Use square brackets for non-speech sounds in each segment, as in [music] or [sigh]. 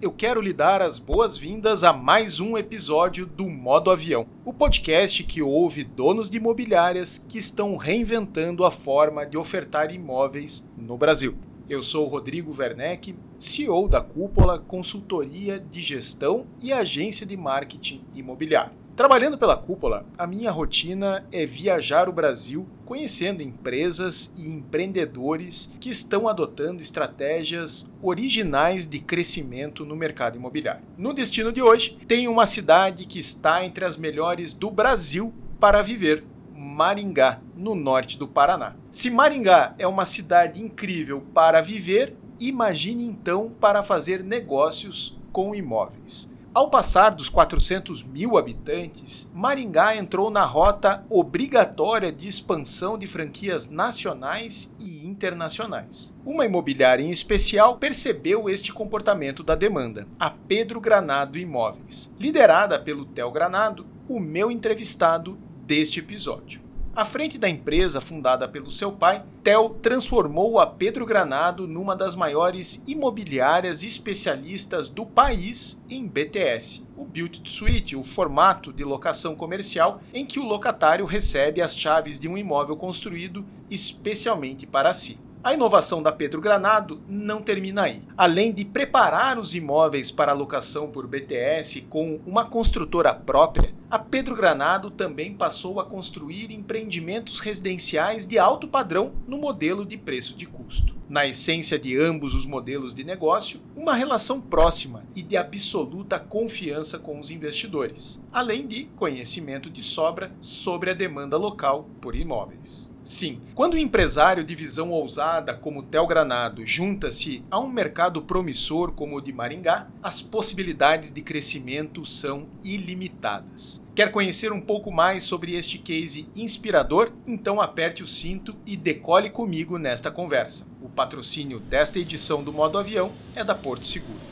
Eu quero lhe dar as boas-vindas a mais um episódio do Modo Avião, o podcast que ouve donos de imobiliárias que estão reinventando a forma de ofertar imóveis no Brasil. Eu sou Rodrigo Werneck, CEO da Cúpula Consultoria de Gestão e Agência de Marketing Imobiliário. Trabalhando pela cúpula, a minha rotina é viajar o Brasil conhecendo empresas e empreendedores que estão adotando estratégias originais de crescimento no mercado imobiliário. No destino de hoje, tem uma cidade que está entre as melhores do Brasil para viver. Maringá, no norte do Paraná. Se Maringá é uma cidade incrível para viver, imagine então para fazer negócios com imóveis. Ao passar dos 400 mil habitantes, Maringá entrou na rota obrigatória de expansão de franquias nacionais e internacionais. Uma imobiliária em especial percebeu este comportamento da demanda, a Pedro Granado Imóveis, liderada pelo Tel Granado, o meu entrevistado deste episódio. À frente da empresa fundada pelo seu pai, Tel transformou a Pedro Granado numa das maiores imobiliárias especialistas do país em BTS, o Build to Suite, o formato de locação comercial em que o locatário recebe as chaves de um imóvel construído especialmente para si. A inovação da Pedro Granado não termina aí. Além de preparar os imóveis para locação por BTS com uma construtora própria, a Pedro Granado também passou a construir empreendimentos residenciais de alto padrão no modelo de preço de custo. Na essência de ambos os modelos de negócio, uma relação próxima e de absoluta confiança com os investidores, além de conhecimento de sobra sobre a demanda local por imóveis. Sim, quando o empresário de visão ousada como Tel Granado junta-se a um mercado promissor como o de Maringá, as possibilidades de crescimento são ilimitadas. Quer conhecer um pouco mais sobre este case inspirador? Então aperte o cinto e decole comigo nesta conversa. O patrocínio desta edição do Modo Avião é da Porto Seguro.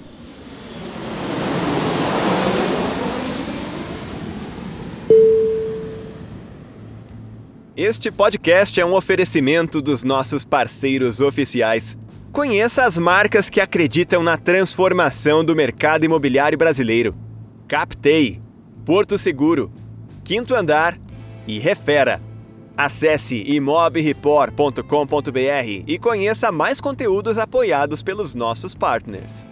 Este podcast é um oferecimento dos nossos parceiros oficiais. Conheça as marcas que acreditam na transformação do mercado imobiliário brasileiro: Captei, Porto Seguro, Quinto Andar e Refera. Acesse imobreport.com.br e conheça mais conteúdos apoiados pelos nossos partners.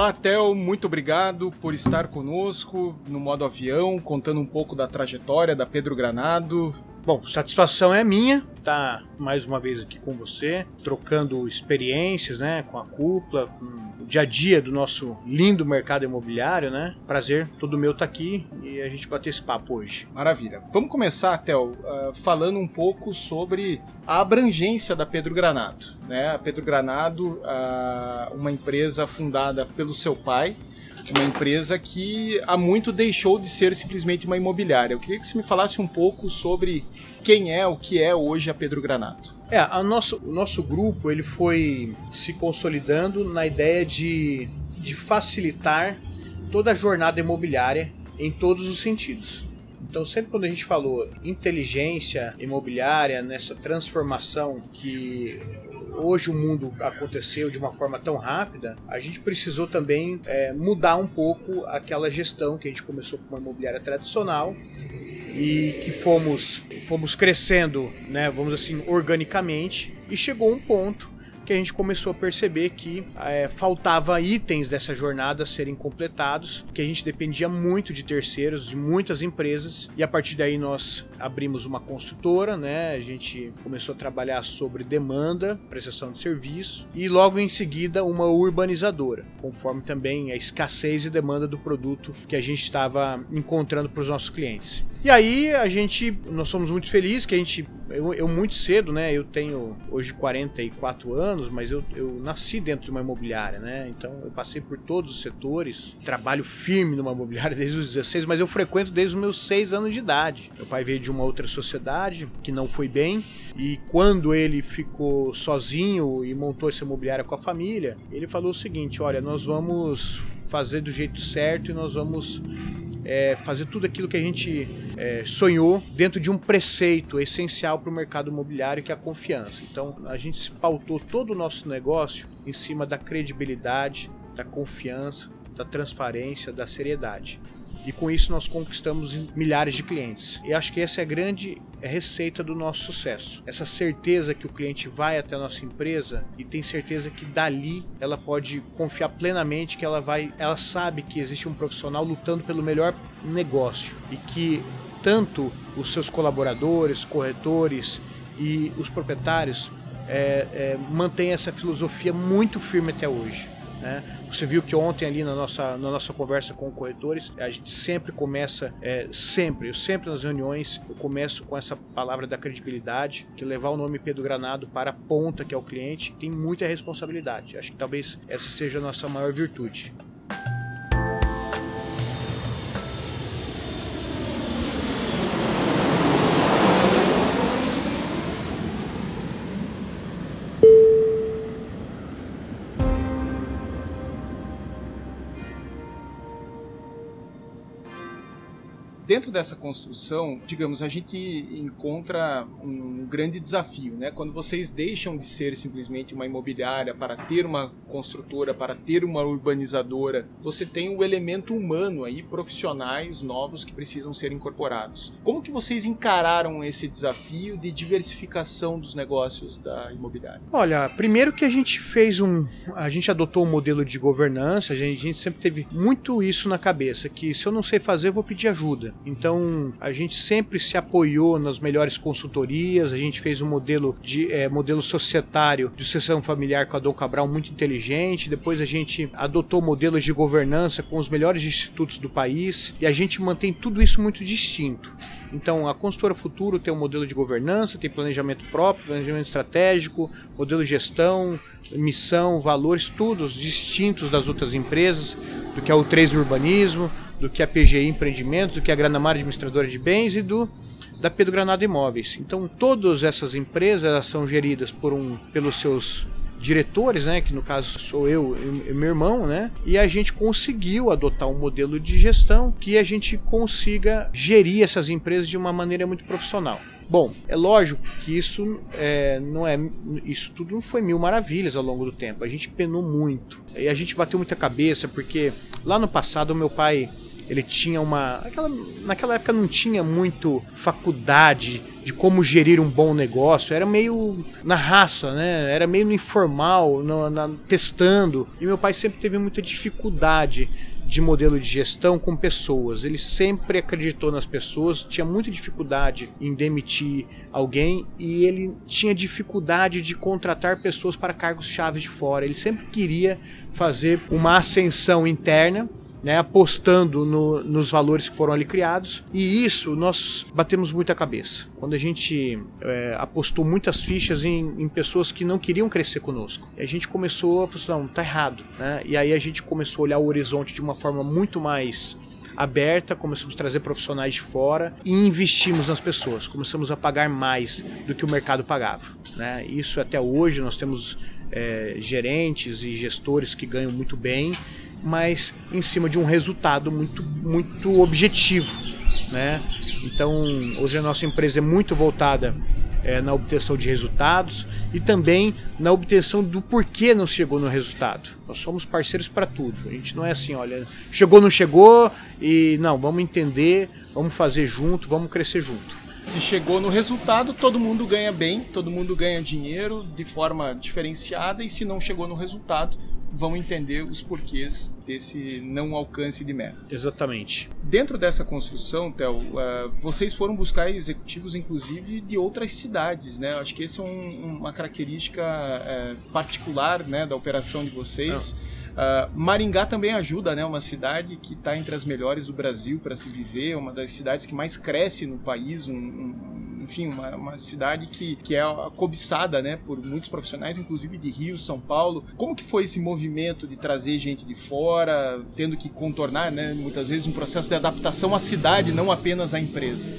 Olá, Theo, muito obrigado por estar conosco no modo avião, contando um pouco da trajetória da Pedro Granado. Bom, satisfação é minha estar mais uma vez aqui com você, trocando experiências, né, com a cúpula, com o dia a dia do nosso lindo mercado imobiliário, né? Prazer, todo meu tá aqui e a gente bater esse papo hoje. Maravilha. Vamos começar, Theo, uh, falando um pouco sobre a abrangência da Pedro Granado, né? A Pedro Granado, uh, uma empresa fundada pelo seu pai, uma empresa que há muito deixou de ser simplesmente uma imobiliária. Eu queria que você me falasse um pouco sobre quem é, o que é hoje a Pedro Granato. É, a nosso, o nosso grupo ele foi se consolidando na ideia de, de facilitar toda a jornada imobiliária em todos os sentidos. Então, sempre quando a gente falou inteligência imobiliária, nessa transformação que hoje o mundo aconteceu de uma forma tão rápida, a gente precisou também é, mudar um pouco aquela gestão que a gente começou com uma imobiliária tradicional e que fomos, fomos crescendo, né, vamos assim, organicamente, e chegou um ponto que a gente começou a perceber que é, faltava itens dessa jornada serem completados, que a gente dependia muito de terceiros, de muitas empresas, e a partir daí nós abrimos uma construtora, né? A gente começou a trabalhar sobre demanda, prestação de serviço, e logo em seguida uma urbanizadora, conforme também a escassez e demanda do produto que a gente estava encontrando para os nossos clientes. E aí a gente, nós somos muito felizes que a gente, eu, eu, muito cedo, né? Eu tenho hoje 44 anos, mas eu, eu nasci dentro de uma imobiliária, né? Então eu passei por todos os setores, trabalho firme numa imobiliária desde os 16, mas eu frequento desde os meus 6 anos de idade. Meu pai veio de uma outra sociedade que não foi bem e quando ele ficou sozinho e montou essa imobiliária com a família, ele falou o seguinte: olha, nós vamos fazer do jeito certo e nós vamos é, fazer tudo aquilo que a gente é, sonhou dentro de um preceito essencial para o mercado imobiliário que é a confiança. Então a gente se pautou todo o nosso negócio em cima da credibilidade, da confiança, da transparência, da seriedade. E com isso nós conquistamos milhares de clientes. E acho que essa é a grande receita do nosso sucesso. Essa certeza que o cliente vai até a nossa empresa e tem certeza que dali ela pode confiar plenamente que ela vai, ela sabe que existe um profissional lutando pelo melhor negócio e que tanto os seus colaboradores, corretores e os proprietários é, é, mantêm essa filosofia muito firme até hoje. Né? Você viu que ontem ali na nossa, na nossa conversa com corretores, a gente sempre começa, é, sempre, eu sempre nas reuniões, eu começo com essa palavra da credibilidade, que levar o nome Pedro Granado para a ponta, que é o cliente, tem muita responsabilidade. Acho que talvez essa seja a nossa maior virtude. Dentro dessa construção, digamos, a gente encontra um grande desafio, né? Quando vocês deixam de ser simplesmente uma imobiliária para ter uma construtora, para ter uma urbanizadora, você tem o elemento humano aí, profissionais novos que precisam ser incorporados. Como que vocês encararam esse desafio de diversificação dos negócios da imobiliária? Olha, primeiro que a gente fez um, a gente adotou um modelo de governança, a gente, a gente sempre teve muito isso na cabeça, que se eu não sei fazer, eu vou pedir ajuda. Então a gente sempre se apoiou nas melhores consultorias, a gente fez um modelo de é, modelo societário de sucessão familiar com a Dom Cabral muito inteligente. Depois a gente adotou modelos de governança com os melhores institutos do país e a gente mantém tudo isso muito distinto. Então, a consultora Futuro tem um modelo de governança, tem planejamento próprio, planejamento estratégico, modelo de gestão, missão, valores, todos distintos das outras empresas, do que é o 3 Urbanismo, do que a PGI Empreendimentos, do que a Granamar Administradora de Bens e do da Pedro Granada Imóveis. Então, todas essas empresas são geridas por um, pelos seus diretores, né, que no caso sou eu e meu irmão, né, e a gente conseguiu adotar um modelo de gestão que a gente consiga gerir essas empresas de uma maneira muito profissional. Bom, é lógico que isso é, não é isso tudo não foi mil maravilhas ao longo do tempo. A gente penou muito e a gente bateu muita cabeça porque lá no passado o meu pai ele tinha uma. Aquela, naquela época não tinha muito faculdade de como gerir um bom negócio, era meio na raça, né? Era meio no informal, no, na, testando. E meu pai sempre teve muita dificuldade de modelo de gestão com pessoas. Ele sempre acreditou nas pessoas, tinha muita dificuldade em demitir alguém e ele tinha dificuldade de contratar pessoas para cargos chaves de fora. Ele sempre queria fazer uma ascensão interna né, apostando no, nos valores que foram ali criados. E isso nós batemos muita cabeça. Quando a gente é, apostou muitas fichas em, em, pessoas que não queriam crescer conosco. E a gente começou a falar, assim, não, tá errado. Né? E aí a gente começou a olhar o horizonte de uma forma muito mais aberta, começamos a trazer profissionais de fora e investimos nas pessoas. Começamos a pagar mais do que o mercado pagava. Né? Isso até hoje nós temos é, gerentes e gestores que ganham muito bem mas em cima de um resultado muito, muito objetivo. Né? Então, hoje a nossa empresa é muito voltada é, na obtenção de resultados e também na obtenção do porquê não chegou no resultado. Nós somos parceiros para tudo. A gente não é assim, olha, chegou, não chegou e não, vamos entender, vamos fazer junto, vamos crescer junto. Se chegou no resultado, todo mundo ganha bem, todo mundo ganha dinheiro de forma diferenciada, e se não chegou no resultado, vão entender os porquês desse não alcance de metas. Exatamente. Dentro dessa construção, Theo, uh, vocês foram buscar executivos, inclusive, de outras cidades, né? Acho que essa é um, uma característica uh, particular né, da operação de vocês. Uh, Maringá também ajuda, né? Uma cidade que está entre as melhores do Brasil para se viver, uma das cidades que mais cresce no país, um, um enfim, uma, uma cidade que, que é cobiçada, né, por muitos profissionais, inclusive de Rio, São Paulo. Como que foi esse movimento de trazer gente de fora, tendo que contornar, né, muitas vezes um processo de adaptação à cidade, não apenas à empresa?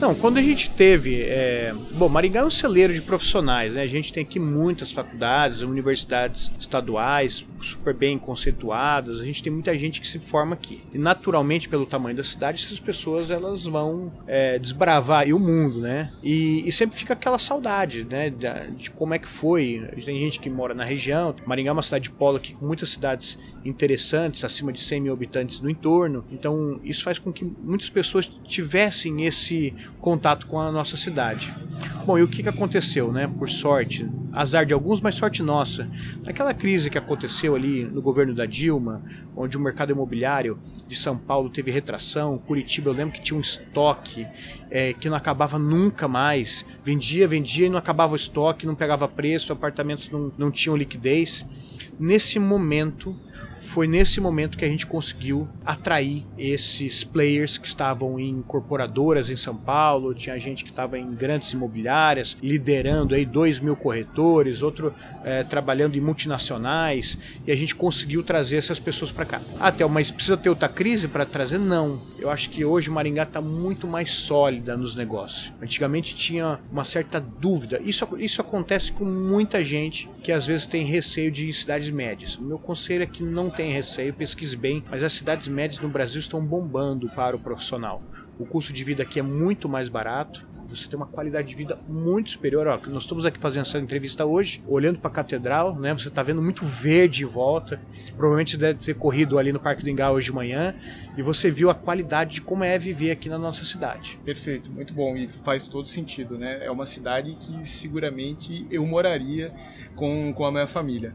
Não, quando a gente teve. É... Bom, Maringá é um celeiro de profissionais, né? A gente tem aqui muitas faculdades, universidades estaduais, super bem conceituadas, a gente tem muita gente que se forma aqui. E naturalmente, pelo tamanho da cidade, essas pessoas elas vão é, desbravar o mundo, né? E, e, sempre fica aquela saudade, né? De, de, como é que foi. Tem gente que mora na região. Maringá é uma cidade de polo aqui com muitas cidades interessantes, acima de 100 mil habitantes no entorno. Então, isso faz com que muitas pessoas tivessem esse contato com a nossa cidade. Bom, e o que, que aconteceu, né? Por sorte, azar de alguns, mas sorte nossa. Naquela crise que aconteceu ali no governo da Dilma, onde o mercado imobiliário de São Paulo teve retração, Curitiba, eu lembro que tinha um estoque é, que não acabava nunca mais. Vendia, vendia e não acabava o estoque, não pegava preço, apartamentos não, não tinham liquidez. Nesse momento, foi nesse momento que a gente conseguiu atrair esses players que estavam em incorporadoras em São Paulo, tinha gente que estava em grandes imobiliárias, liderando aí 2 mil corretores, outro é, trabalhando em multinacionais, e a gente conseguiu trazer essas pessoas para cá. Até, ah, mas precisa ter outra crise para trazer? Não. Eu acho que hoje Maringá está muito mais sólida nos negócios. Antigamente tinha uma certa dúvida. Isso, isso acontece com muita gente que às vezes tem receio de ir em cidades médias. O meu conselho é que não tem receio, pesquise bem, mas as cidades médias no Brasil estão bombando para o profissional. O custo de vida aqui é muito mais barato, você tem uma qualidade de vida muito superior. Ó, nós estamos aqui fazendo essa entrevista hoje, olhando para a catedral, né? Você está vendo muito verde em volta. Provavelmente você deve ter corrido ali no Parque do Engal hoje de manhã e você viu a qualidade de como é viver aqui na nossa cidade. Perfeito, muito bom e faz todo sentido, né? É uma cidade que seguramente eu moraria com, com a minha família.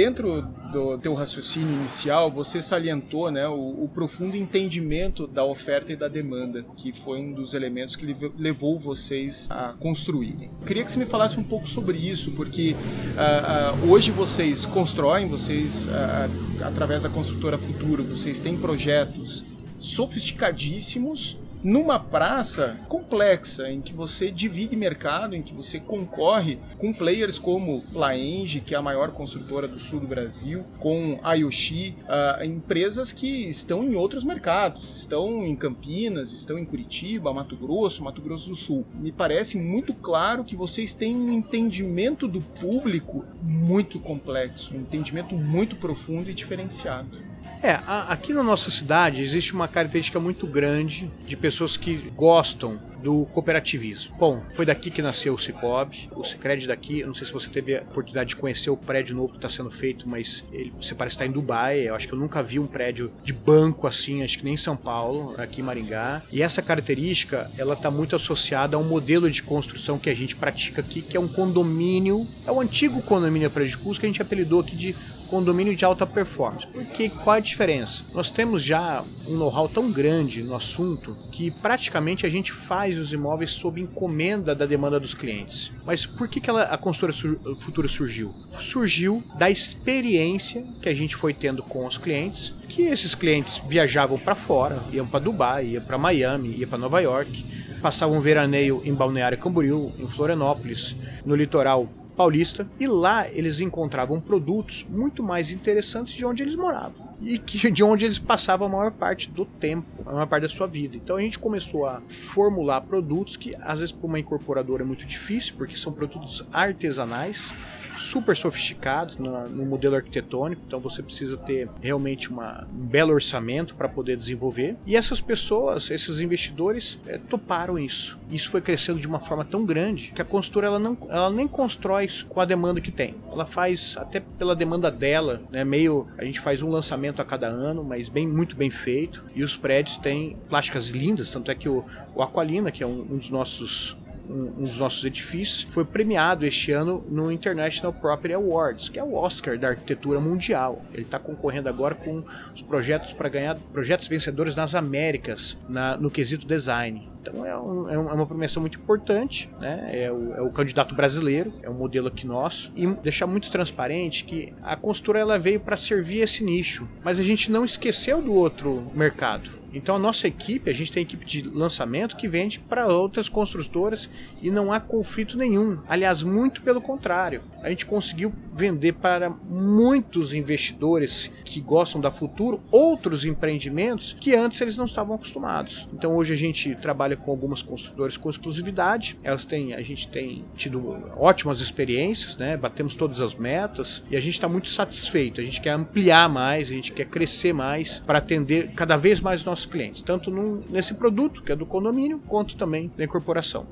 dentro do teu raciocínio inicial, você salientou né, o, o, profundo entendimento da oferta e da demanda, que foi um dos elementos que levou vocês a construírem. Queria que você me falasse um pouco sobre isso, porque uh, uh, hoje vocês constroem, vocês, uh, através da construtora Futuro, vocês têm projetos sofisticadíssimos numa praça complexa, em que você divide mercado, em que você concorre com players como Plaenge, que é a maior construtora do sul do Brasil, com Ayoshi, uh, empresas que estão em outros mercados, estão em Campinas, estão em Curitiba, Mato Grosso, Mato Grosso do Sul. Me parece muito claro que vocês têm um entendimento do público muito complexo, um entendimento muito profundo e diferenciado. É, a, aqui na nossa cidade existe uma característica muito grande de pessoas que gostam do cooperativismo. Bom, foi daqui que nasceu o Cicobi, o Cicred daqui. Eu não sei se você teve a oportunidade de conhecer o prédio novo que está sendo feito, mas ele, você parece estar em Dubai. Eu acho que eu nunca vi um prédio de banco assim, acho que nem em São Paulo, aqui em Maringá. E essa característica, ela está muito associada a um modelo de construção que a gente pratica aqui, que é um condomínio, é o antigo condomínio prédio de curso que a gente apelidou aqui de condomínio de alta performance. Porque qual é a diferença? Nós temos já um know-how tão grande no assunto que praticamente a gente faz mais os imóveis sob encomenda da demanda dos clientes. Mas por que, que ela, a consultora futura surgiu? Surgiu da experiência que a gente foi tendo com os clientes, que esses clientes viajavam para fora, iam para Dubai, iam para Miami, iam para Nova York, passavam um veraneio em Balneário Camboriú, em Florianópolis, no litoral paulista, e lá eles encontravam produtos muito mais interessantes de onde eles moravam e que, [laughs] de onde eles passavam a maior parte do tempo, a maior parte da sua vida. Então a gente começou a formular produtos que às vezes para uma incorporadora é muito difícil, porque são produtos artesanais super sofisticados no, no, modelo arquitetônico, então você precisa ter realmente uma, um belo orçamento para poder desenvolver. E essas pessoas, esses investidores, é, toparam isso. Isso foi crescendo de uma forma tão grande que a construtora ela não, ela nem constrói com a demanda que tem. Ela faz até pela demanda dela, né? Meio a gente faz um lançamento a cada ano, mas bem muito bem feito. E os prédios têm plásticas lindas, tanto é que o, o Aqualina, que é um, um dos nossos um, dos nossos edifícios, foi premiado este ano no International Property Awards, que é o Oscar da arquitetura mundial. Ele está concorrendo agora com os projetos para ganhar projetos vencedores nas Américas, na, no quesito design. Então é, um, é, uma premiação muito importante, né? É o, é o, candidato brasileiro, é um modelo aqui nosso. E deixar muito transparente que a consultora ela veio para servir esse nicho, mas a gente não esqueceu do outro mercado. Então a nossa equipe, a gente tem equipe de lançamento que vende para outras construtoras e não há conflito nenhum. Aliás, muito pelo contrário. A gente conseguiu vender para muitos investidores que gostam da futuro outros empreendimentos que antes eles não estavam acostumados. Então hoje a gente trabalha com algumas construtoras com exclusividade. Elas têm, a gente tem tido ótimas experiências, né? Batemos todas as metas e a gente está muito satisfeito. A gente quer ampliar mais, a gente quer crescer mais para atender cada vez mais nossos nossos clientes, tanto nesse produto, que é do condomínio, quanto também da incorporação.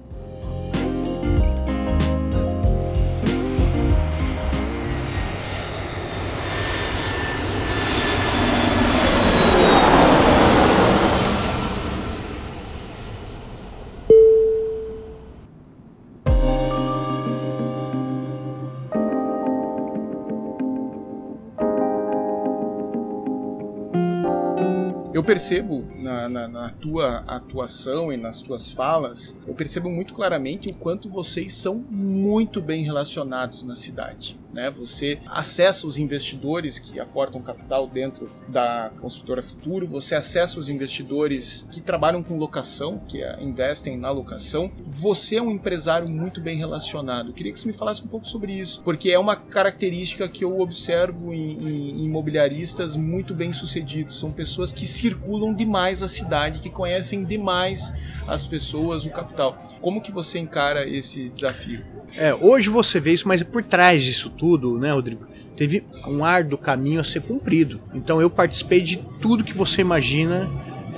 Eu percebo na, na, na, tua atuação e nas tuas falas, eu percebo muito claramente o quanto vocês são muito bem relacionados na cidade. Né? Você acessa os investidores que aportam capital dentro da construtora Futuro, você acessa os investidores que trabalham com locação, que investem na locação. Você é um empresário muito bem relacionado. Eu queria que você me falasse um pouco sobre isso, porque é uma característica que eu observo em, em, em imobiliaristas muito bem sucedidos. São pessoas que circulam demais a cidade, que conhecem demais as pessoas, o capital. Como que você encara esse desafio? É, hoje você vê isso, mas por trás disso tudo, né, Rodrigo? Teve um árduo caminho a ser cumprido. Então eu participei de tudo que você imagina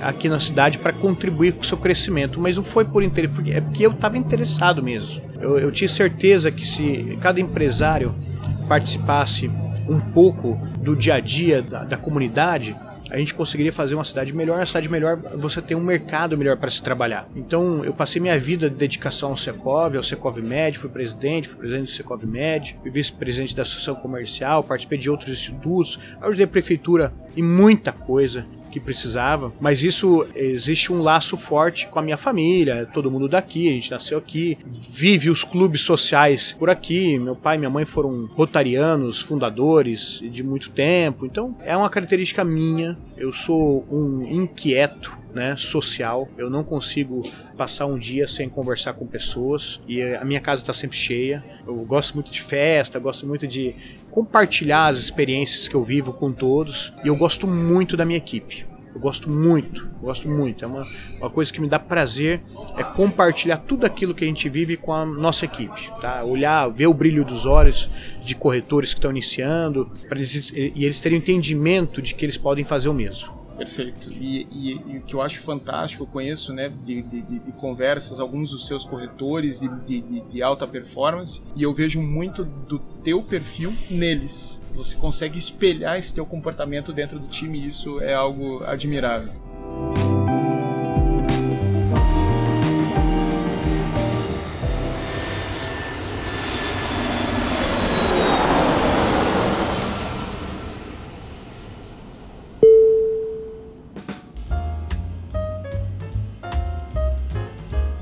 aqui na cidade para contribuir com o seu crescimento, mas não foi por interesse, é porque eu estava interessado mesmo. Eu, eu tinha certeza que se cada empresário participasse um pouco do dia a dia da, da comunidade, a gente conseguiria fazer uma cidade melhor. Uma cidade melhor, você tem um mercado melhor para se trabalhar. Então, eu passei minha vida de dedicação ao Secov, ao Secov Med, fui presidente, fui presidente do Secov Med, fui vice-presidente da Associação Comercial, participei de outros institutos, ajudei a prefeitura em muita coisa que precisava, mas isso existe um laço forte com a minha família, todo mundo daqui, a gente nasceu aqui, vive os clubes sociais por aqui. Meu pai e minha mãe foram rotarianos, fundadores de muito tempo, então é uma característica minha. Eu sou um inquieto, né, social. Eu não consigo passar um dia sem conversar com pessoas e a minha casa está sempre cheia. Eu gosto muito de festa, gosto muito de compartilhar as experiências que eu vivo com todos e eu gosto muito da minha equipe. Eu gosto muito, gosto muito. É uma, uma coisa que me dá prazer é compartilhar tudo aquilo que a gente vive com a nossa equipe, tá? Olhar, ver o brilho dos olhos de corretores que estão iniciando, eles e eles terem entendimento de que eles podem fazer o mesmo. Perfeito. E, e, e, o que eu acho fantástico, eu conheço né, de, de, de conversas alguns dos seus corretores de, de, alta performance e eu vejo muito do teu perfil neles. Você consegue espelhar esse teu comportamento dentro do time e isso é algo admirável.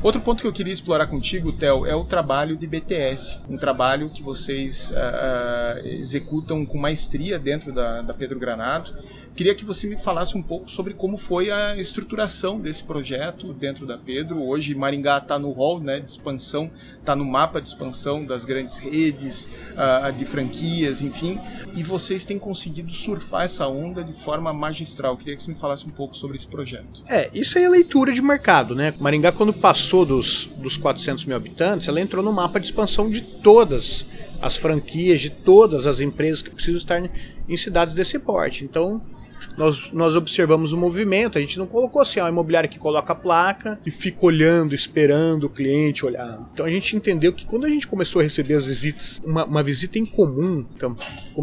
Outro ponto que eu queria explorar contigo, Theo, é o trabalho de BTS, um trabalho que vocês uh, executam com maestria dentro da, da Pedro Granado Queria que você me falasse um pouco sobre como foi a estruturação desse projeto dentro da Pedro. Hoje Maringá está no hall né, de expansão, está no mapa de expansão das grandes redes, uh, de franquias, enfim. E vocês têm conseguido surfar essa onda de forma magistral. Queria que você me falasse um pouco sobre esse projeto. É, isso aí é leitura de mercado, né? Maringá, quando passou dos, dos 400 mil habitantes, ela entrou no mapa de expansão de todas as franquias, de todas as empresas que precisam estar em cidades desse porte. Então, nós, nós observamos o movimento, a gente não colocou assim, ó, a imobiliária que coloca a placa e fica olhando, esperando o cliente olhar. Então a gente entendeu que quando a gente começou a receber as visitas, uma, uma visita em comum,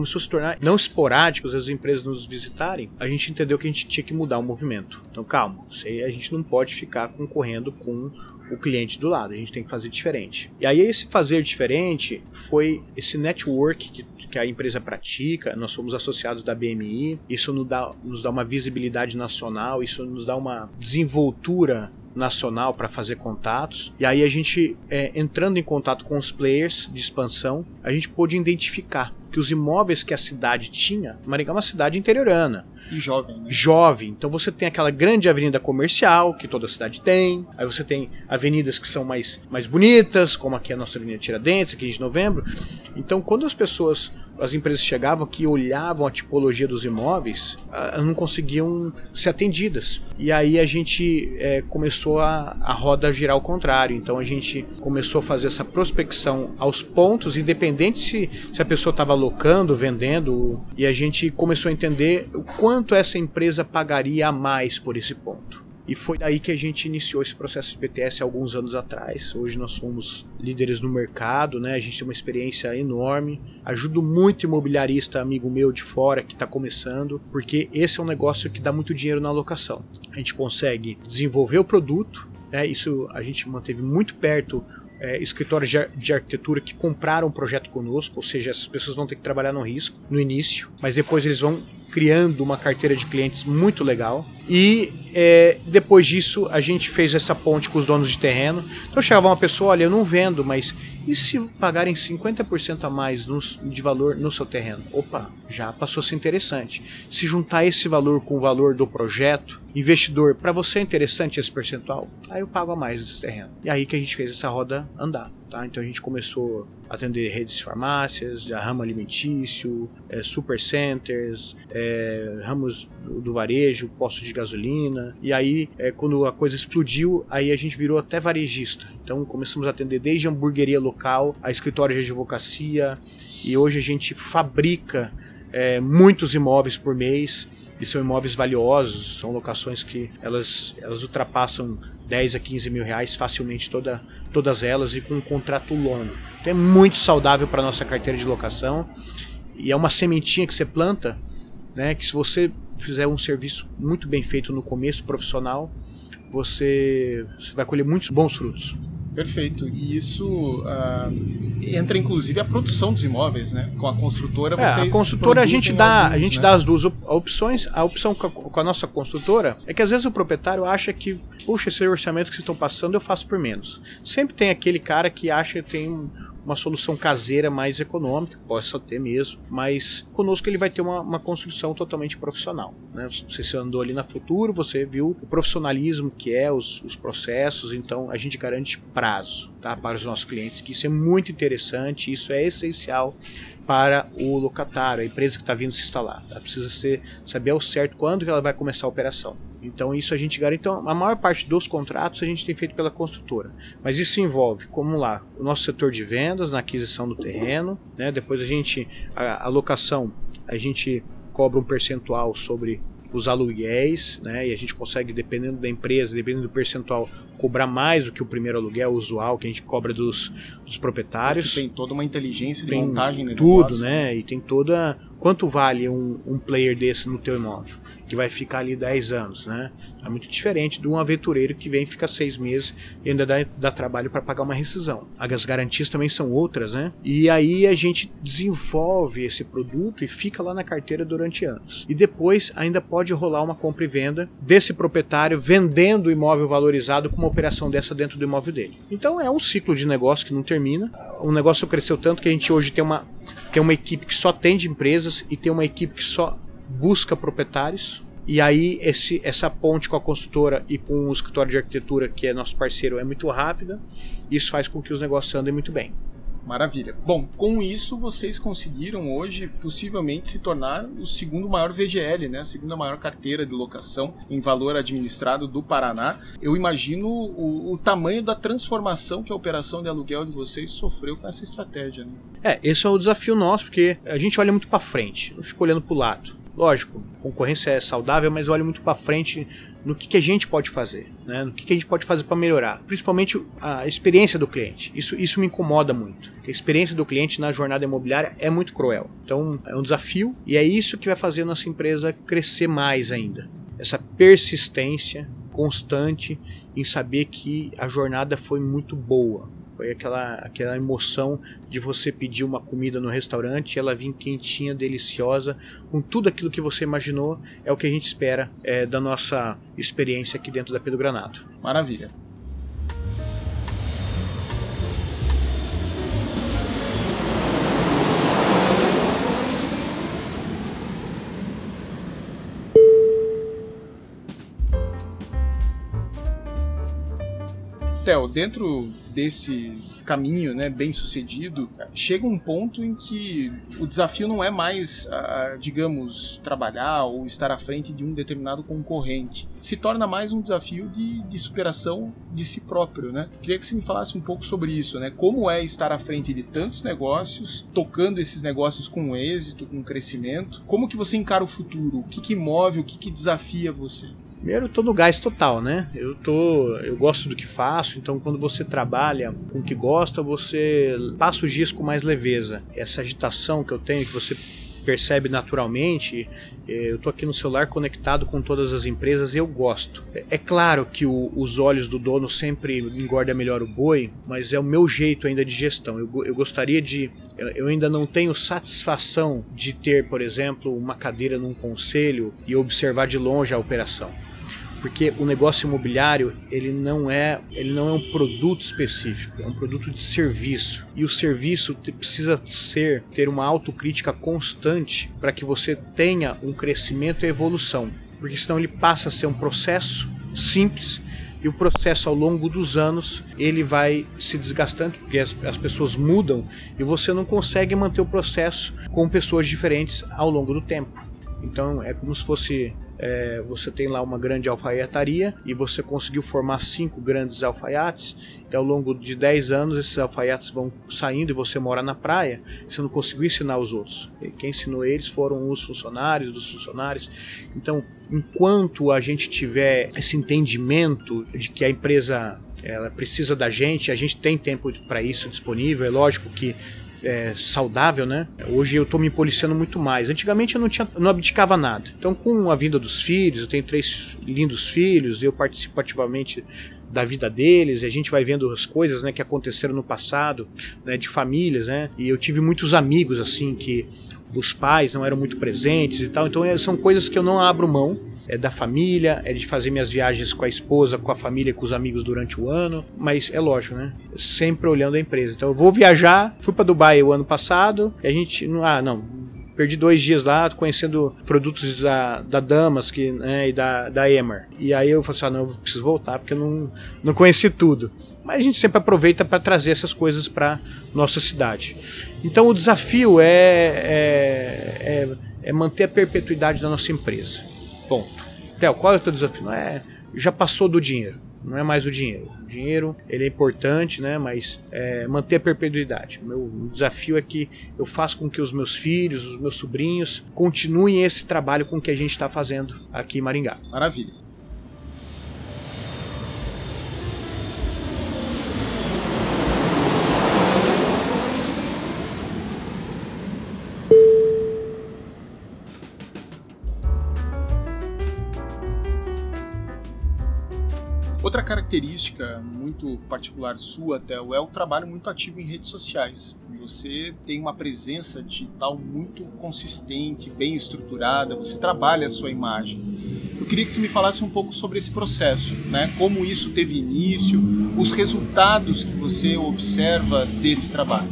a se tornar não esporádicos as empresas nos visitarem, a gente entendeu que a gente tinha que mudar o movimento. Então calma, a gente não pode ficar concorrendo com o cliente do lado, a gente tem que fazer diferente. E aí esse fazer diferente foi esse network que, que a empresa pratica, nós somos associados da BMI, isso nos dá, nos dá uma visibilidade nacional, isso nos dá uma desenvoltura nacional para fazer contatos. E aí a gente, é, entrando em contato com os players de expansão, a gente pôde identificar que os imóveis que a cidade tinha, Maringá é uma cidade interiorana. E jovem. Né? Jovem. Então você tem aquela grande avenida comercial, que toda cidade tem. Aí você tem avenidas que são mais, mais bonitas, como aqui a nossa Avenida Tiradentes, aqui de novembro. Então quando as pessoas as empresas chegavam aqui olhavam a tipologia dos imóveis, uh, não conseguiam ser atendidas. E aí a gente é, começou a, a roda girar ao contrário. Então a gente começou a fazer essa prospecção aos pontos, independente se, se a pessoa estava alocando, vendendo, e a gente começou a entender o quanto essa empresa pagaria a mais por esse ponto. E foi daí que a gente iniciou esse processo de BTS alguns anos atrás. Hoje nós somos líderes no mercado, né? A gente tem uma experiência enorme. Ajudo muito imobiliarista amigo meu de fora que está começando, porque esse é um negócio que dá muito dinheiro na alocação. A gente consegue desenvolver o produto, né? Isso a gente manteve muito perto é, escritórios de, de, arquitetura que compraram um projeto conosco, ou seja, essas pessoas vão ter que trabalhar no risco no início, mas depois eles vão criando uma carteira de clientes muito legal. E é, depois disso a gente fez essa ponte com os donos de terreno. Então chegava uma pessoa, olha, eu não vendo, mas e se pagarem 50% a mais no, de valor no seu terreno? Opa, já passou a ser interessante. Se juntar esse valor com o valor do projeto, investidor, para você é interessante esse percentual? Aí eu pago a mais desse terreno. E aí que a gente fez essa roda andar. Tá? Então a gente começou a atender redes de farmácias, a ramo alimentício, é, supercenters, é, ramos do, varejo, postos de gasolina. E aí, é, quando a coisa explodiu, aí a gente virou até varejista. Então começamos a atender desde hamburgueria local, a escritório de advocacia, e hoje a gente fabrica é, muitos imóveis por mês e são imóveis valiosos, são locações que elas, elas ultrapassam 10 a 15 mil reais facilmente toda, todas elas e com um contrato longo. Então é muito saudável para nossa carteira de locação e é uma sementinha que você planta, né, que se você fizer um serviço muito bem feito no começo profissional, você, você vai colher muitos bons frutos. Perfeito. E isso uh, entra inclusive a produção dos imóveis, né? Com a construtora, vocês é, a construtora a gente dá, a gente né? dá as duas opções. A opção com a nossa construtora é que às vezes o proprietário acha que, puxa, esse orçamento que vocês estão passando eu faço por menos. Sempre tem aquele cara que acha que tem uma solução caseira mais econômica, possa ter mesmo, mas conosco ele vai ter uma, uma construção totalmente profissional. Né? Você andou ali na Futuro, você viu o profissionalismo que é, os, os processos, então a gente garante prazo tá, para os nossos clientes, que isso é muito interessante, isso é essencial para o locatário, a empresa que está vindo se instalar. Ela precisa ser, saber ao certo quando que ela vai começar a operação. Então isso a gente garante. Então a maior parte dos contratos a gente tem feito pela construtora. Mas isso envolve, como lá, o nosso setor de vendas na aquisição do terreno, né? Depois a gente a, a locação, a gente cobra um percentual sobre os aluguéis, né? E a gente consegue, dependendo da empresa, dependendo do percentual, cobrar mais do que o primeiro aluguel usual que a gente cobra dos, dos proprietários. Tem toda uma inteligência de tem montagem tudo, negócio. né? E tem toda Quanto vale um, um player desse no teu imóvel? que vai ficar ali 10 anos, né? É muito diferente de um aventureiro que vem fica seis meses e ainda dá, dá trabalho para pagar uma rescisão. As garantias também são outras, né? E aí a gente desenvolve esse produto e fica lá na carteira durante anos. E depois ainda pode rolar uma compra e venda desse proprietário vendendo o imóvel valorizado com uma operação dessa dentro do imóvel dele. Então é um ciclo de negócio que não termina. O negócio cresceu tanto que a gente hoje tem uma, tem uma equipe que só atende empresas e tem uma equipe que só busca proprietários. E aí esse, essa ponte com a construtora e com o escritório de arquitetura, que é nosso parceiro, é muito rápida. Isso faz com que os negócios andem muito bem. Maravilha. Bom, com isso vocês conseguiram hoje possivelmente se tornar o segundo maior VGL, né? A segunda maior carteira de locação em valor administrado do Paraná. Eu imagino o, o tamanho da transformação que a operação de aluguel de vocês sofreu com essa estratégia. Né? É, esse é o desafio nosso, porque a gente olha muito para frente, não fica olhando para o lado. Lógico, concorrência é saudável, mas olha muito para frente no que, que, a gente pode fazer, né? no que, que a gente pode fazer para melhorar, principalmente a experiência do cliente. Isso, isso me incomoda muito. A experiência do cliente na jornada imobiliária é muito cruel. Então é um desafio e é isso que vai fazer a nossa empresa crescer mais ainda. Essa persistência constante em saber que a jornada foi muito boa, foi aquela, aquela emoção de você pedir uma comida no restaurante, ela vir quentinha, deliciosa, com tudo aquilo que você imaginou. É o que a gente espera é, da nossa experiência aqui dentro da Pedro Granato. Maravilha. Theo, dentro desse caminho né, bem sucedido, chega um ponto em que o desafio não é mais, uh, digamos, trabalhar ou estar à frente de um determinado concorrente. Se torna mais um desafio de, de superação de si próprio. Né? Queria que você me falasse um pouco sobre isso. Né? Como é estar à frente de tantos negócios, tocando esses negócios com êxito, com crescimento? Como que você encara o futuro? O que, que move, o que, que desafia você? Primeiro, eu no gás total, né? Eu tô, eu gosto do que faço, então quando você trabalha com o que gosta, você passa os dias com mais leveza. Essa agitação que eu tenho, que você percebe naturalmente. Eh, eu tô aqui no celular conectado com todas as empresas e eu gosto. É, é claro que o, os olhos do dono sempre engorda melhor o boi, mas é o meu jeito ainda de gestão. Eu, eu gostaria de. Eu ainda não tenho satisfação de ter, por exemplo, uma cadeira num conselho e observar de longe a operação porque o negócio imobiliário ele não é ele não é um produto específico, é um produto de serviço e o serviço precisa ser ter uma autocrítica constante para que você tenha um crescimento e evolução, porque senão ele passa a ser um processo simples e o processo ao longo dos anos ele vai se desgastando porque as, as pessoas mudam e você não consegue manter o processo com pessoas diferentes ao longo do tempo. Então é como se fosse é, você tem lá uma grande alfaiataria e você conseguiu formar cinco grandes alfaiates e ao longo de 10 anos esses alfaiates vão saindo e você mora na praia você não conseguiu ensinar os outros e quem ensinou eles foram os funcionários dos funcionários então enquanto a gente tiver esse entendimento de que a empresa ela precisa da gente, a gente tem tempo para isso disponível. É lógico que é, saudável, né? Hoje eu estou me policiando muito mais. Antigamente eu não tinha, não abdicava nada. Então, com a vinda dos filhos, eu tenho três lindos filhos, eu participo ativamente da vida deles, e a gente vai vendo as coisas, né, que aconteceram no passado, né, de famílias, né? E eu tive muitos amigos assim que os pais não eram muito presentes e tal. Então, é, são coisas que eu não abro mão é da família, é de fazer minhas viagens com a esposa, com a família, com os amigos durante o ano, mas é lógico, né? Sempre olhando a empresa. Então eu vou viajar, fui para Dubai o ano passado, e a gente, ah, não, perdi dois dias lá conhecendo produtos da, da Damas que, né, e da, da Emer. E aí eu falei assim, ah, não, eu preciso voltar porque eu não, não conheci tudo. Mas a gente sempre aproveita para trazer essas coisas para nossa cidade. Então o desafio é, é, é, é manter a perpetuidade da nossa empresa. Ponto. Theo, qual é o teu desafio? Não é, já passou do dinheiro. Não é mais o dinheiro. O dinheiro ele é importante, né? Mas é, manter a perpetuidade. O meu desafio é que eu faça com que os meus filhos, os meus sobrinhos, continuem esse trabalho com que a gente está fazendo aqui em Maringá. Maravilha. Característica muito particular sua, Theo, é o trabalho muito ativo em redes sociais. Você tem uma presença digital muito consistente, bem estruturada, você trabalha a sua imagem. Eu queria que você me falasse um pouco sobre esse processo, né? Como isso teve início, os resultados que você observa desse trabalho.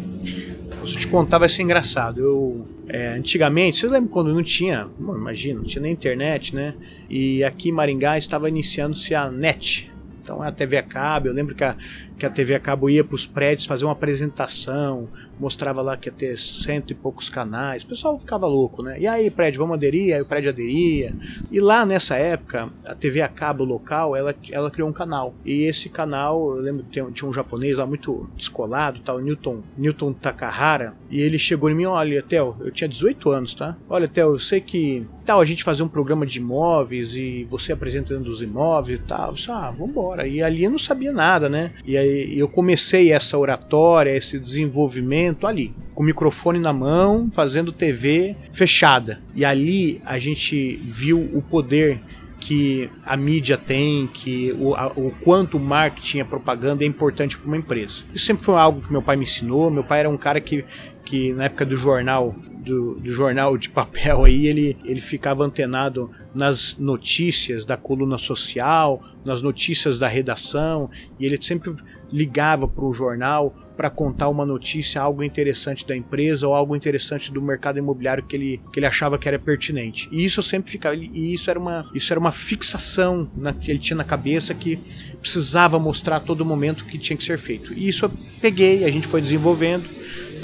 Se eu te contar vai ser engraçado. Eu é, antigamente, você lembra quando não tinha, imagina, não tinha nem internet, né? E aqui em Maringá estava iniciando-se a NET, então a TV a cabo, eu lembro que a, que a TV a cabo ia para os prédios fazer uma apresentação, mostrava lá que ia ter cento e poucos canais, o pessoal ficava louco, né? E aí, prédio, vamos aderir? Aí o prédio aderia. E lá nessa época, a TV a cabo local, ela, ela criou um canal. E esse canal, eu lembro que tinha um japonês lá muito descolado, tal, Newton, Newton Takahara, e ele chegou em mim, olha, Theo, eu tinha 18 anos, tá? Olha, Theo, eu sei que tal a gente fazer um programa de imóveis e você apresentando os imóveis e tal. Eu disse, ah, vambora. E ali eu não sabia nada, né? E aí eu comecei essa oratória, esse desenvolvimento ali, com o microfone na mão, fazendo TV fechada. E ali a gente viu o poder que a mídia tem, que o, a, o quanto o marketing, a propaganda é importante para uma empresa. Isso sempre foi algo que meu pai me ensinou. Meu pai era um cara que, que na época do jornal do, do, jornal de papel aí, ele, ele ficava antenado nas notícias da coluna social, nas notícias da redação, e ele sempre ligava para o jornal para contar uma notícia, algo interessante da empresa ou algo interessante do mercado imobiliário que ele, que ele achava que era pertinente. E isso sempre ficava, e isso era uma, isso era uma fixação na, que ele tinha na cabeça que precisava mostrar a todo momento que tinha que ser feito. E isso eu peguei, a gente foi desenvolvendo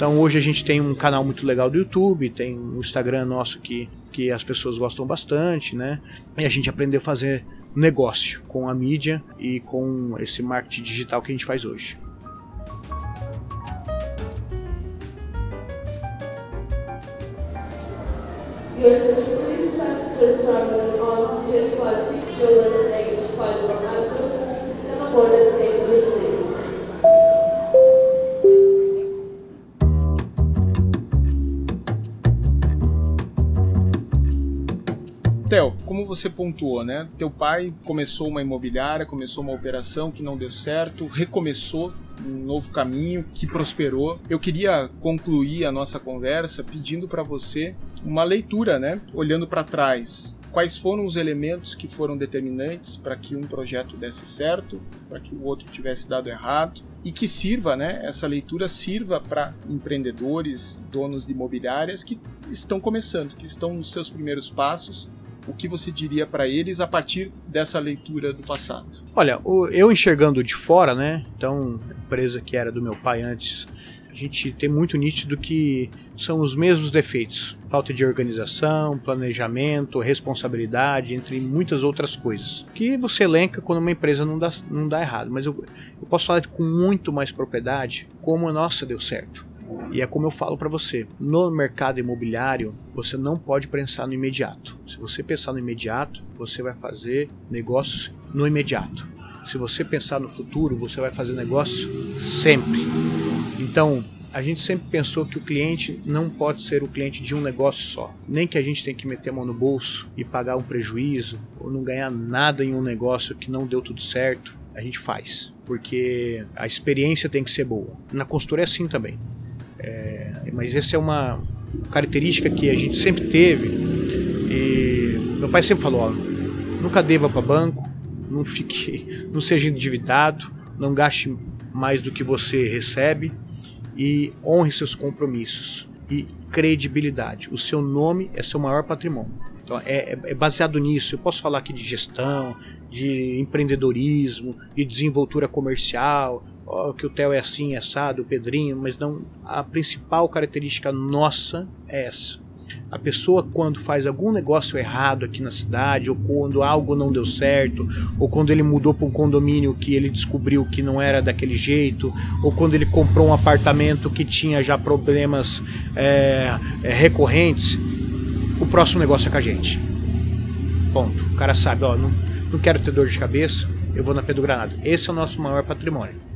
então hoje a gente tem um canal muito legal do YouTube, tem um Instagram nosso que, que as pessoas gostam bastante, né? E a gente aprendeu a fazer negócio com a mídia e com esse marketing digital que a gente faz hoje. Theo, como você pontuou, né? Teu pai começou uma imobiliária, começou uma operação que não deu certo, recomeçou um novo caminho que prosperou. Eu queria concluir a nossa conversa pedindo para você uma leitura, né? Olhando para trás. Quais foram os elementos que foram determinantes para que um projeto desse certo, para que o outro tivesse dado errado? e que sirva, né, essa leitura sirva para empreendedores, donos de imobiliárias que estão começando, que estão nos seus primeiros passos o que você diria para eles a partir dessa leitura do passado? Olha, eu enxergando de fora, né? Então, empresa que era do meu pai antes, a gente tem muito nítido que são os mesmos defeitos: falta de organização, planejamento, responsabilidade, entre muitas outras coisas. Que você elenca quando uma empresa não dá, não dá errado. Mas eu, eu posso falar com muito mais propriedade como a nossa deu certo. E é como eu falo para você, no mercado imobiliário, você não pode pensar no imediato. Se você pensar no imediato, você vai fazer negócios no imediato. Se você pensar no futuro, você vai fazer negócio sempre. Então, a gente sempre pensou que o cliente não pode ser o cliente de um negócio só. Nem que a gente tem que meter a mão no bolso e pagar um prejuízo ou não ganhar nada em um negócio que não deu tudo certo. A gente faz, porque a experiência tem que ser boa. Na consultoria é assim também. É, mas essa é uma característica que a gente sempre teve. E meu pai sempre falou: ó, nunca deva para banco, não fique, [laughs] não seja endividado, não gaste mais do que você recebe e honre seus compromissos e credibilidade. O seu nome é seu maior patrimônio. Então é, é, é baseado nisso. Eu posso falar aqui de gestão, de empreendedorismo, de desenvoltura comercial, que o Theo é assim, é assado, o Pedrinho, mas não. A principal característica nossa é essa. A pessoa, quando faz algum negócio errado aqui na cidade, ou quando algo não deu certo, ou quando ele mudou para um condomínio que ele descobriu que não era daquele jeito, ou quando ele comprou um apartamento que tinha já problemas é, é, recorrentes, o próximo negócio é com a gente. Ponto. O cara sabe, ó, não, não quero ter dor de cabeça, eu vou na Pedro Granado. Esse é o nosso maior patrimônio.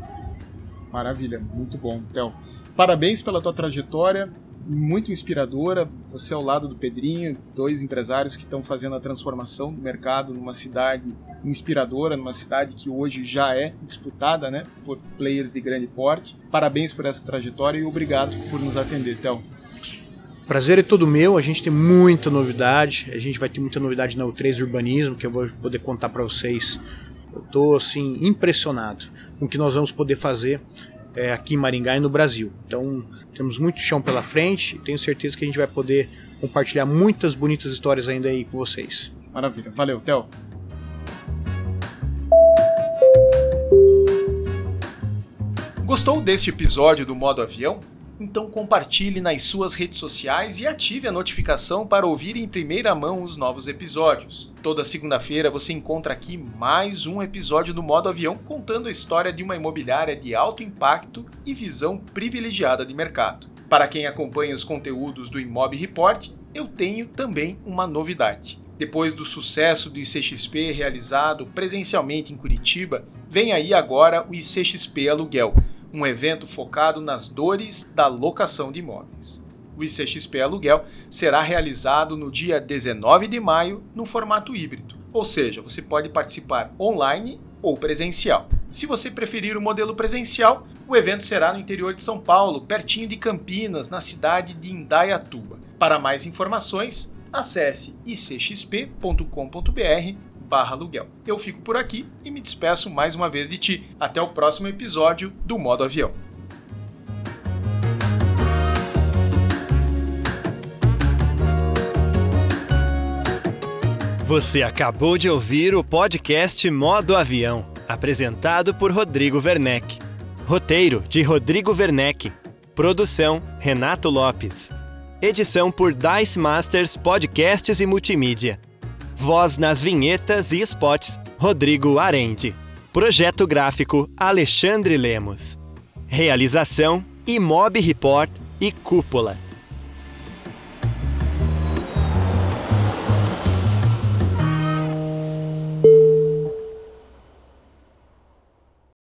Maravilha, muito bom. Então, parabéns pela tua trajetória. muito inspiradora. Você ao lado do Pedrinho, dois empresários que estão fazendo a transformação do mercado numa cidade inspiradora, numa cidade que hoje já é disputada né, por players de grande porte. Parabéns por essa trajetória e obrigado por nos atender, Théo. Prazer é todo meu, a gente tem muita novidade, a gente vai ter muita novidade na U3 Urbanismo, que eu vou poder contar para vocês. Estou assim impressionado com o que nós vamos poder fazer é, aqui em Maringá e no Brasil. Então temos muito chão pela frente e tenho certeza que a gente vai poder compartilhar muitas bonitas histórias ainda aí com vocês. Maravilha, valeu, Theo. Gostou deste episódio do Modo Avião? Então compartilhe nas suas redes sociais e ative a notificação para ouvir em primeira mão os novos episódios. Toda segunda-feira você encontra aqui mais um episódio do Modo Avião contando a história de uma imobiliária de alto impacto e visão privilegiada de mercado. Para quem acompanha os conteúdos do Imob Report, eu tenho também uma novidade. Depois do sucesso do ICXP realizado presencialmente em Curitiba, vem aí agora o ICXP Aluguel um evento focado nas dores da locação de imóveis. O ICXP Aluguel será realizado no dia 19 de maio no formato híbrido, ou seja, você pode participar online ou presencial. Se você preferir o modelo presencial, o evento será no interior de São Paulo, pertinho de Campinas, na cidade de Indaiatuba. Para mais informações, acesse icxp.com.br barra aluguel. Eu fico por aqui e me despeço mais uma vez de ti. Até o próximo episódio do Modo Avião. Você acabou de ouvir o podcast Modo Avião, apresentado por Rodrigo Werneck. Roteiro de Rodrigo Werneck. Produção Renato Lopes. Edição por Dice Masters Podcasts e Multimídia. Voz nas vinhetas e spots, Rodrigo Arende. Projeto gráfico, Alexandre Lemos. Realização, Imob Report e Cúpula.